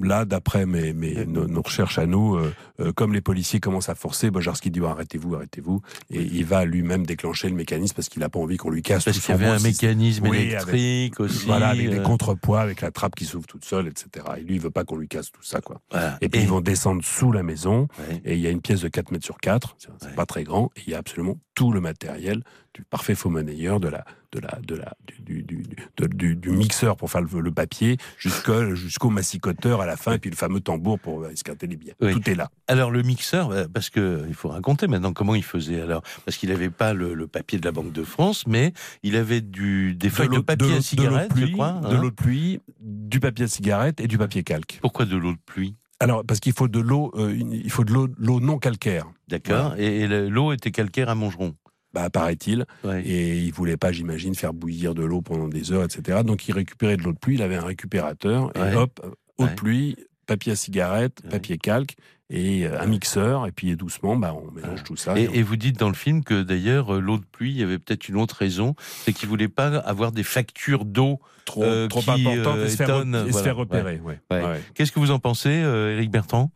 là, d'après mes, mes, nos, nos recherches à nous, euh, euh, comme les policiers commencent à forcer, Bojarski dit oh, arrêtez-vous, arrêtez-vous, et il va lui-même déclencher le mécanisme parce qu'il n'a pas envie qu'on lui casse Parce tout qu'il y avait un mécanisme Oui, électrique aussi. Voilà, avec des euh, contrepoids, avec la trappe qui s'ouvre toute seule, etc. Et lui, il veut pas qu'on lui casse tout ça, quoi. voilà. Et puis ils vont descendre sous la maison, Ouais. et il y a une pièce de 4 mètres sur 4, c'est c'est Ouais. pas très grand, et il y a absolument tout le matériel du parfait faux monnayeur, de la, de la, de la, du, du, du, du- du mixeur pour faire le, le papier, jusqu'au jusqu'au massicoteur à la fin, et puis le fameux tambour pour euh, esquinter les billets. Oui. Tout est là. Alors le mixeur, euh, parce que il faut raconter maintenant comment il faisait. Alors parce qu'il n'avait pas le, le papier de la Banque de France, mais il avait du des feuilles de, papier à cigarette, de pluie, je crois. de hein. l'eau de pluie, du papier à cigarette et du papier calque. Pourquoi de l'eau de pluie? Alors parce qu'il faut de l'eau, euh, il faut de l'eau, non calcaire. D'accord. Et, et le- l'eau était calcaire à Montgeron. Bah, paraît-il. Ouais. Et il voulait pas, j'imagine, faire bouillir de l'eau pendant des heures, etc. Donc il récupérait de l'eau de pluie, il avait un récupérateur, Ouais. et hop, eau Ouais. de pluie, papier à cigarette, Ouais. papier calque, et euh, un mixeur, et puis doucement, bah, on mélange tout ça. Et, et on- et vous dites dans le film que d'ailleurs euh, l'eau de pluie, il y avait peut-être une autre raison, c'est qu'il voulait pas avoir des factures d'eau. trop, euh, trop qui, important euh, et se faire, étonne, et se voilà. faire repérer. ouais. Ouais. Ouais. Qu'est-ce que vous en pensez, euh, Éric Bertrand?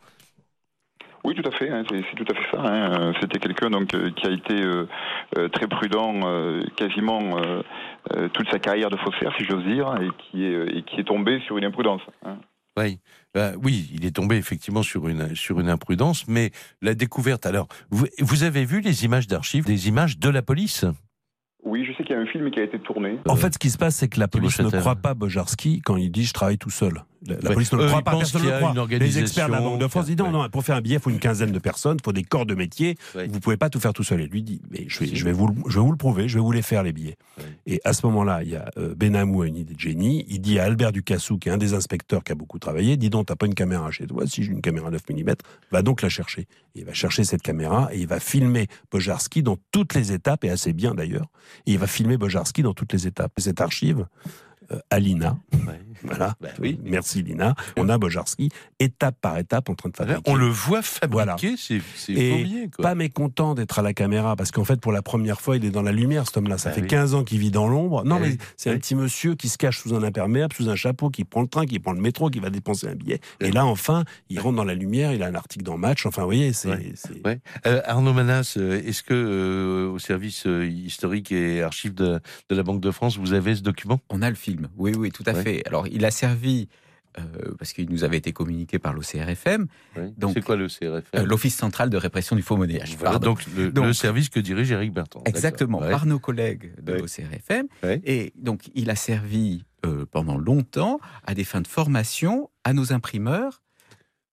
Oui, tout à fait. hein, c'est c'est tout à fait ça. hein. Euh, C'était quelqu'un donc euh, qui a été euh, euh, très prudent, euh, quasiment euh, euh, toute sa carrière de faussaire, si j'ose dire, et qui est euh, et qui est tombé sur une imprudence. hein. Oui, Bah, oui, il est tombé effectivement sur une sur une imprudence, mais la découverte. Alors, vous, vous avez vu les images d'archives, des images de la police? Oui, je sais qu'il y a un film qui a été tourné. En fait, ce qui se passe, c'est que la police ne croit pas Bojarski quand il dit je travaille tout seul. La, la Ouais. police ne le croit pas, personne ne le croit. Les experts de la Banque de France disent non, non, pour faire un billet, il faut une quinzaine de personnes, il faut des corps de métier. Vous pouvez pas tout faire tout seul. Et lui dit mais je vais, je vais, vous, le- je vais vous le prouver, je vais vous les faire les billets. Et à ce moment-là, il y a euh, Benamou a une idée de génie. Il dit à Albert Ducassou, qui est un des inspecteurs qui a beaucoup travaillé, dis donc, t'as pas une caméra chez toi? Si j'ai une caméra 9 mm, va donc la chercher. Et il va chercher cette caméra et il va filmer Bojarski dans toutes les étapes, et assez bien d'ailleurs. Et il va filmer Bojarski dans toutes les étapes. Cette archive, euh, à l'INA, Ouais. Voilà. Bah oui. Merci Lina. On a Bojarski, étape par étape, en train de fabriquer. On le voit fabriquer, Voilà. c'est quoi. pas mécontent d'être à la caméra parce qu'en fait pour la première fois il est dans la lumière cet homme-là ça Bah fait oui. 15 ans qu'il vit dans l'ombre non Eh mais c'est un Oui. petit monsieur qui se cache sous un imperméable sous un chapeau qui prend le train qui prend le métro qui va dépenser un billet et là enfin il rentre dans la lumière il a un article dans Match enfin vous voyez c'est Ouais. c'est- Ouais. Euh, Arnaud Manas, euh, est-ce que euh, au service euh, historique et archives de, de la Banque de France, vous avez ce document? On a le film, oui, oui, tout à Ouais. fait. Alors, il a servi, euh, parce qu'il nous avait été communiqué par l'OCRFM. Donc, C'est quoi le CRFM euh, l'Office central de répression du faux monnayage. Voilà, donc, le, Donc- le service que dirige Éric Bertrand. Exactement, Ouais. par nos collègues de Ouais. l'OCRFM. Ouais. Et donc, il a servi euh, pendant longtemps à des fins de formation à nos imprimeurs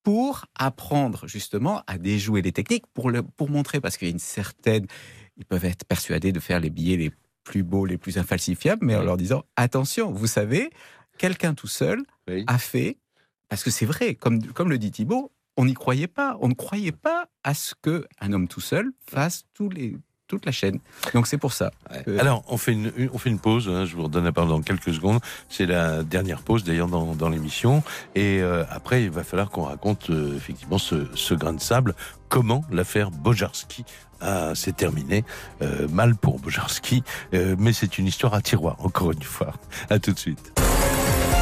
pour apprendre justement à déjouer les techniques, pour, le, pour montrer, parce qu'il y a une certaine... Ils peuvent être persuadés de faire les billets les plus beaux, les plus infalsifiables, mais en leur disant, attention, vous savez, quelqu'un tout seul Oui. a fait, parce que c'est vrai, comme, comme le dit Thibault, on n'y croyait pas. On ne croyait pas à ce qu'un homme tout seul fasse tous les, toute la chaîne. Donc c'est pour ça. Euh, Alors, on fait une, une- on fait une pause. hein, je vous redonne la parole dans quelques secondes. C'est la dernière pause d'ailleurs dans, dans l'émission. Et euh, après, il va falloir qu'on raconte euh, effectivement ce, ce grain de sable. Comment l'affaire Bojarski s'est terminée. Euh, mal pour Bojarski, euh, mais c'est une histoire à tiroir, encore une fois. À tout de suite.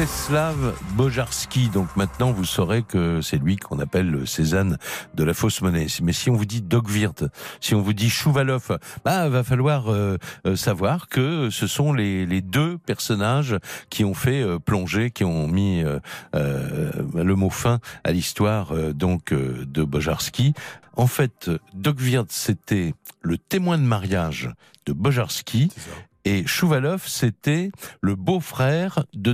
Czeslaw Bojarski. Donc maintenant, vous saurez que c'est lui qu'on appelle le Cézanne de la fausse monnaie. Mais si on vous dit Dogvirt, si on vous dit Chouvalov, bah, va falloir euh, euh, savoir que ce sont les, les deux personnages qui ont fait euh, plonger, qui ont mis euh, euh, le mot fin à l'histoire donc de Bojarski. En fait, Dogvirt, c'était le témoin de mariage de Bojarski. Et Chouvalov, c'était le beau-frère de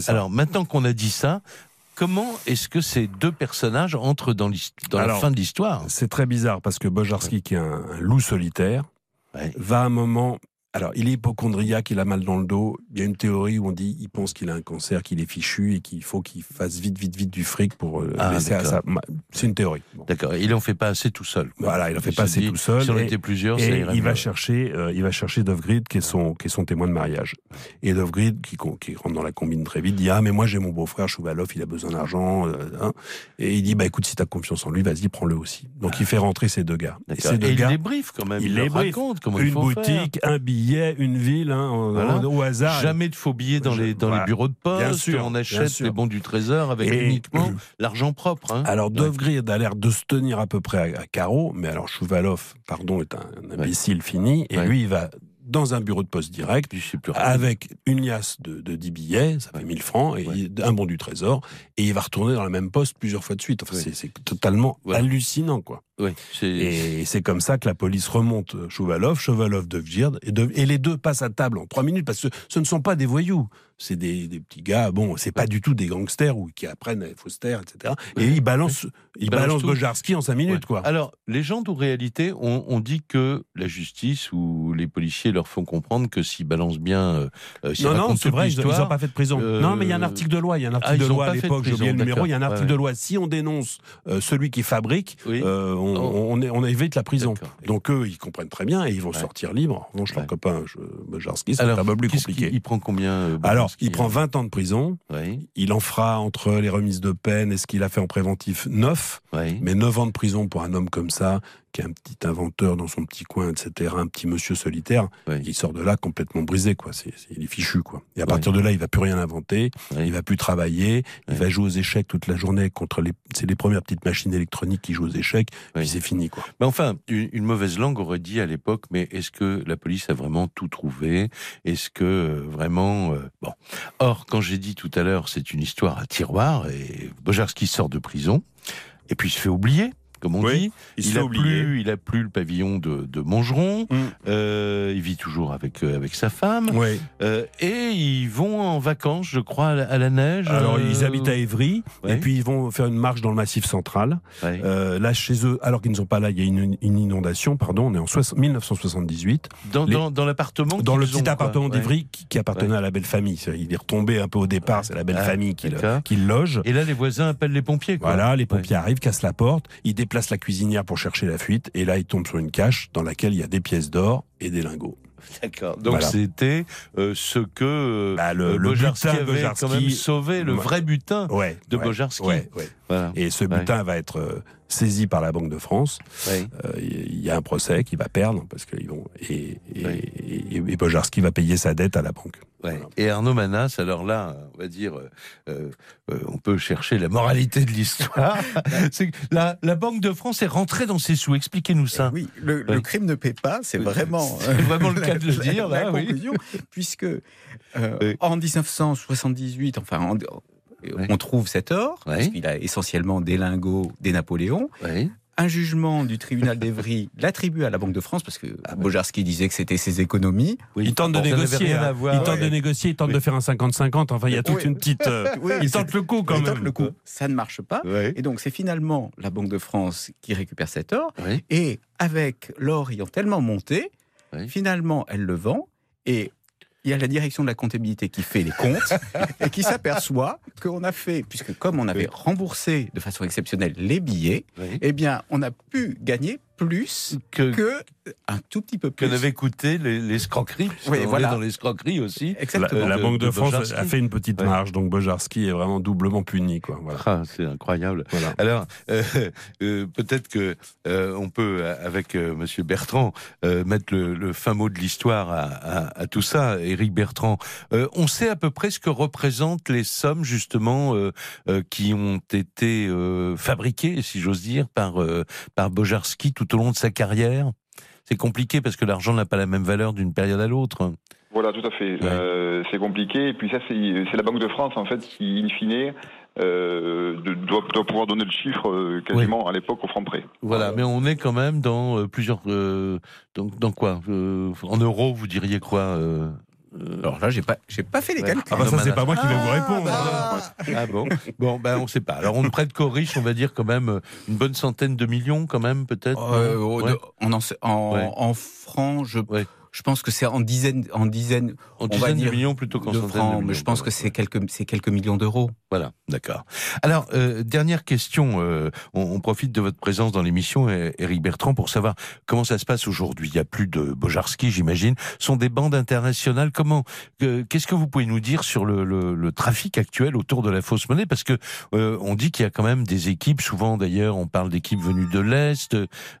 ça. Alors maintenant qu'on a dit ça, comment est-ce que ces deux personnages entrent dans, la fin de l'histoire? C'est très bizarre parce que Bojarski, qui est un, un loup solitaire, Ouais. va à un moment. Alors, il est hypochondriaque, il a mal dans le dos. Il y a une théorie où on dit il pense qu'il a un cancer, qu'il est fichu et qu'il faut qu'il fasse vite, vite, vite du fric pour euh, Ah, laisser à sa. C'est une théorie. Bon. D'accord. Il en fait pas assez tout seul. quoi. Voilà, il en fait pas assez dit, tout seul, Si on et- était plusieurs, ça Et il va chercher, euh, il va chercher Dovgrid, qui est son, qui est son témoin de mariage. Et Dovgrid, qui, qui rentre dans la combine très vite, dit ah mais moi j'ai mon beau-frère Chouvalov, il a besoin d'argent. euh, hein. Et il dit bah écoute si t'as confiance en lui, vas-y prends-le aussi. Donc il fait rentrer ces deux gars. Et ces deux Et il gars, les briefe quand même. il Il, les raconte comment il une faire. boutique, un billet, une ville, hein, Voilà. au hasard. Jamais de faux billets dans Je- les dans voilà. les bureaux de Bien poste. sûr, on bien achète les bons du trésor avec Et- uniquement l'argent propre. hein. Alors Ouais. Dovgrid a l'air de se tenir à peu près à, à carreau, mais alors Chouvalov, pardon, est un, un imbécile fini, et Ouais. lui il va dans un bureau de poste direct, avec une liasse de, de 10 billets, ça fait 1000 francs, et Ouais. un bon du trésor, et il va retourner dans la même poste plusieurs fois de suite. Enfin, Ouais. c'est- totalement hallucinant, quoi. C'est Et c'est comme ça que la police remonte Chouvalov, Chouvalov de Vgird, et, de- et les deux passent à table en trois minutes, parce que ce ne sont pas des voyous. C'est des, des petits gars, bon, c'est pas du tout des gangsters ou qui apprennent à faussaires, etc. Et ils balancent, ils balancent. Bojarski en cinq minutes, Ouais. quoi. Alors, légende ou réalité, on, on dit que la justice ou les policiers leur font comprendre que s'ils balancent bien, euh, euh, Non, non, c'est vrai, ils n'ont pas fait de prison. euh, non, mais il y a un article de loi, il y a un article Ah, de loi à de l'époque, j'ai oublié le numéro, il y a un article Ouais, de loi. Si on dénonce euh, celui qui fabrique, Oui. euh, on, Oh. on, évite la prison. Donc eux, ils comprennent très bien et ils vont Ouais. sortir libres. En revanche, leur Ouais. copain je, Bojarski, c'est un peu plus compliqué. Il prend combien euh, Alors, il prend hein 20 ans de prison. Oui, Il en fera entre les remises de peine et ce qu'il a fait en préventif 9. oui. Mais 9 ans de prison pour un homme comme ça, qui est un petit inventeur dans son petit coin, etc., un petit monsieur solitaire, Oui. il sort de là complètement brisé, quoi. C'est, c'est- il est fichu, quoi. Et à Oui. partir de là, il va plus rien inventer, Oui. il va plus travailler, il va jouer aux échecs toute la journée contre les, c'est les premières petites machines électroniques qui jouent aux échecs, puis c'est fini, quoi. Mais enfin, une, une mauvaise langue aurait dit à l'époque, mais est-ce que la police a vraiment tout trouvé? Est-ce que euh, vraiment... euh, bon. Or, quand j'ai dit tout à l'heure, c'est une histoire à tiroir, et Bojarski sort de prison, et puis il se fait oublier, comme on Oui, dit. il a plus, il a plus le pavillon de, de Mongeron. Mm. Euh, il vit toujours avec euh, avec sa femme. Euh, et ils vont en vacances, je crois, à la, à la neige. Alors, euh, ils habitent à Évry, ouais. et puis ils vont faire une marche dans le massif central. ouais. Là, chez eux, alors qu'ils ne sont pas là, il y a une, une inondation, pardon, on est en soix- 1978. dans les- dans, dans l'appartement. dans le ont, petit appartement Ouais. d'Ivry qui, qui appartenait à la belle famille. Il est retombé un peu au départ, c'est la belle Ah, famille qui le, qui le loge. Et là, les voisins appellent les pompiers. Quoi. Voilà, les pompiers arrivent, cassent la porte, ils déplacent la cuisinière pour chercher la fuite, et là ils tombent sur une cache dans laquelle il y a des pièces d'or et des lingots. D'accord. Donc Voilà. c'était euh, ce que Bah, le- euh, le butin avait Bojarski- quand même sauvé, le vrai butin. Ouais. De ouais, Bojarski. Ouais. Voilà. Et ce butin va être euh, saisi par la Banque de France. Euh, Il y a un procès qui va perdre parce et, et, Ouais. et, et Bojarski va payer sa dette à la banque. Ouais. Et Arnaud Manas, alors là, on va dire, euh, euh, euh, on peut chercher la moralité de l'histoire. [laughs] C'est la, la Banque de France est rentrée dans ses sous. Expliquez-nous ça. Oui, le, crime ne paie pas, c'est vraiment, [laughs] vraiment le cas de le [laughs] dire, la là, conclusion, puisque Oui. en 1978, enfin, en- on trouve cet or, parce qu'il a essentiellement des lingots des Napoléons. Un jugement du tribunal d'Evry l'attribue à la Banque de France, parce que Ah, Bojarski disait que c'était ses économies. Oui. Il tente de négocier. rien hein. à voir. Il tente Ouais. de négocier. Il tente Oui. de faire un 50-50. Enfin, il y a toute Oui. une petite. euh, Oui, il tente le coup quand il même. tente le coup. Ça ne marche pas. Et donc, c'est finalement la Banque de France qui récupère cet or. Et avec l'or ayant tellement monté, Oui. finalement, elle le vend. Et il y a la direction de la comptabilité qui fait les comptes [laughs] et qui s'aperçoit qu'on a fait, puisque comme on avait remboursé de façon exceptionnelle les billets, Oui. eh bien, on a pu gagner plus Que, que un tout petit peu que plus. n'avaient coûté les, les Oui, voilà. dans l'escroquerie aussi. La, Exactement. la de- Banque de, de France Bojarski. a fait une petite Ouais. marge, donc Bojarski est vraiment doublement puni. Quoi. Voilà. Ah, c'est incroyable. Voilà. Alors, euh, [laughs] euh, peut-être que euh, on peut, avec euh, Monsieur Bertrand, euh, mettre le, le fin mot de l'histoire à, à- à tout ça. Éric Bertrand, euh, on sait à peu près ce que représentent les sommes justement euh, euh, qui ont été euh, fabriquées, si j'ose dire, par euh, par Bojarski tout au long de sa carrière. C'est compliqué parce que l'argent n'a pas la même valeur d'une période à l'autre. Voilà, tout à fait. Euh, c'est compliqué. Et puis ça, c'est la Banque de France, en fait, qui, in fine, euh, doit, doit pouvoir donner le chiffre euh, quasiment à l'époque au franc près. Voilà, mais on est quand même dans plusieurs. donc dans quoi En euros, vous diriez quoi Alors là, j'ai pas, j'ai pas fait les Ouais. calculs. Ah bah ça, c'est pas moi qui vais vous Ah, répondre. bah, Ah bon? Bon, ben on sait pas. Alors on ne prête qu'aux riches, on va dire quand même euh, une bonne centaine de millions, quand même, peut-être. Euh, Ouais. de- en, en, en, Ouais. en francs, je, Ouais. Je pense que c'est en dizaines, en dizaines En on va dizaines de dire millions plutôt qu'en centaines francs, de millions. mais je pense que c'est quelques, c'est quelques millions d'euros. Voilà, d'accord. Alors, euh, dernière question. euh, on, on profite de votre présence dans l'émission, euh, Éric Bertrand, pour savoir comment ça se passe aujourd'hui. Il y a plus de Bojarski, j'imagine. Ce sont des bandes internationales. Comment euh, Qu'est-ce que vous pouvez nous dire sur le, le- le trafic actuel autour de la fausse monnaie? Parce que euh, on dit qu'il y a quand même des équipes. Souvent, d'ailleurs, on parle d'équipes venues de l'est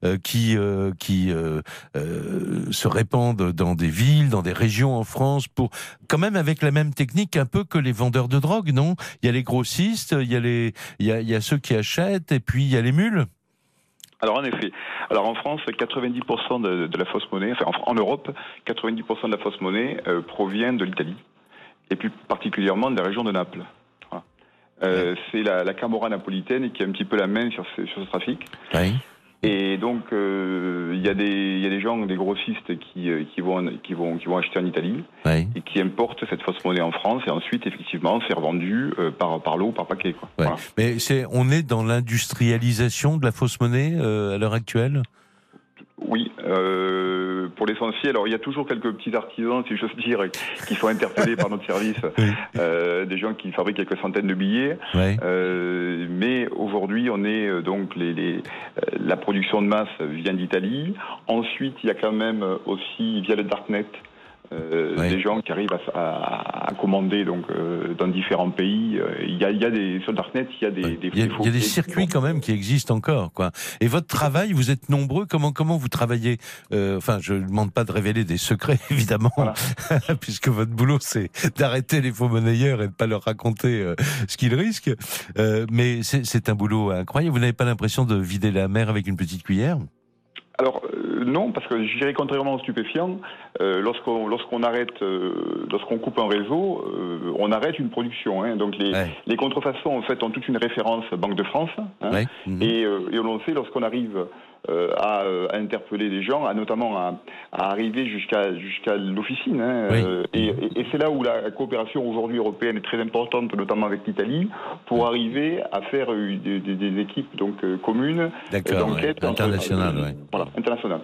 euh, qui euh, qui euh, euh, se répandent dans des villes, dans des régions en France, pour quand même avec la même technique un peu que les vendeurs de drogue, non? Il y a les grossistes, il y a les, il y a, il y a ceux qui achètent, et puis il y a les mules? Alors en effet, alors en France, 90% de, de la fausse monnaie, enfin en, en Europe, 90% de la fausse monnaie euh, provient de l'Italie, et plus particulièrement de la région de Naples. Voilà. Euh, C'est la, la Camorra napolitaine qui a un petit peu la main sur sur ce trafic. Oui. Et donc, euh, il y, a des- il y a des gens, des grossistes qui, euh, qui, vont, qui, vont, qui vont acheter en Italie et qui importent cette fausse monnaie en France et ensuite, effectivement, c'est revendu euh, par, par lot ou par paquet. Quoi. Ouais. Voilà. Mais c'est, on est dans l'industrialisation de la fausse monnaie euh, à l'heure actuelle? Oui, euh, pour l'essentiel. Alors, il y a toujours quelques petits artisans, si j'ose dire, qui sont interpellés par notre service, [laughs] euh, des gens qui fabriquent quelques centaines de billets. Ouais. Euh, mais aujourd'hui, on est euh, donc les, les, euh, la production de masse vient d'Italie. Ensuite, il y a quand même euh, aussi via le darknet. Euh, Ouais. des gens qui arrivent à, à- à commander donc euh, dans différents pays. Euh, Il y a, il y a des sur le darknet, il y a des, Ouais. des, Il y a, des faux il y a des billets. circuits quand même qui existent encore, quoi. Et votre travail, vous êtes nombreux. Comment comment vous travaillez Enfin, je ne demande pas de révéler des secrets, [laughs] évidemment, Voilà. [laughs] puisque votre boulot c'est d'arrêter les faux monnayeurs et de pas leur raconter ce qu'ils risquent. Mais c'est un boulot incroyable. Vous n'avez pas l'impression de vider la mer avec une petite cuillère? Alors non, parce que je dirais contrairement aux stupéfiants, euh, lorsqu'on lorsqu'on arrête, euh, lorsqu'on coupe un réseau, euh, on arrête une production. hein. Donc les, Ouais. les contrefaçons en fait ont toute une référence Banque de France. hein. Ouais. Mhm. Et, et on le sait lorsqu'on arrive euh, à, euh, à interpeller les gens, à notamment à, à arriver jusqu'à jusqu'à l'officine. hein, Oui. euh, et et- et c'est là où la coopération aujourd'hui européenne est très importante, notamment avec l'Italie, pour arriver à faire euh, des, des- des équipes donc euh, communes ouais. d'enquête ouais. Voilà,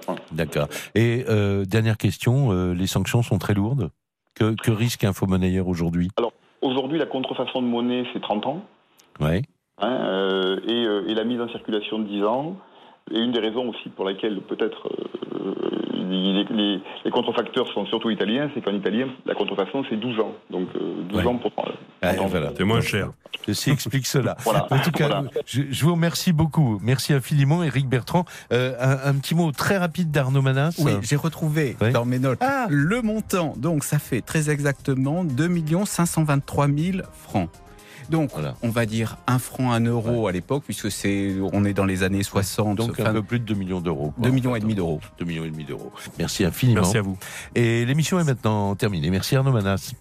voilà. D'accord. Et euh, dernière question, euh, les sanctions sont très lourdes? Que, que risque un faux monnayeur aujourd'hui Aujourd'hui, la contrefaçon de monnaie, c'est 30 ans. Ouais. hein, euh, et, euh, et la mise en circulation de 10 ans. Et une des raisons aussi pour laquelle peut-être euh, les, les- les contrefacteurs sont surtout italiens, c'est qu'en italien, la contrefaçon, c'est 12 ans. Donc euh, 12 Ouais. ans pour... Ah, pour- voilà. C'est moins cher. Ceci explique cela. Voilà. En tout cas, Voilà. je, je vous remercie beaucoup. Merci infiniment, Éric Bertrand. Euh, un, un petit mot très rapide d'Arnaud Manas. Oui, j'ai retrouvé Oui. dans mes notes Ah. le montant. Donc, ça fait très exactement 2 523 000 francs. Donc, Voilà. on va dire un franc, un euro à l'époque, puisque c'est, on est dans les années 60. Donc un peu plus de 2 millions d'euros. quoi, 2 en millions et demi d'euros. 2 millions et demi d'euros. Merci infiniment. Merci à vous. Et l'émission est maintenant terminée. Merci Arnaud Manas.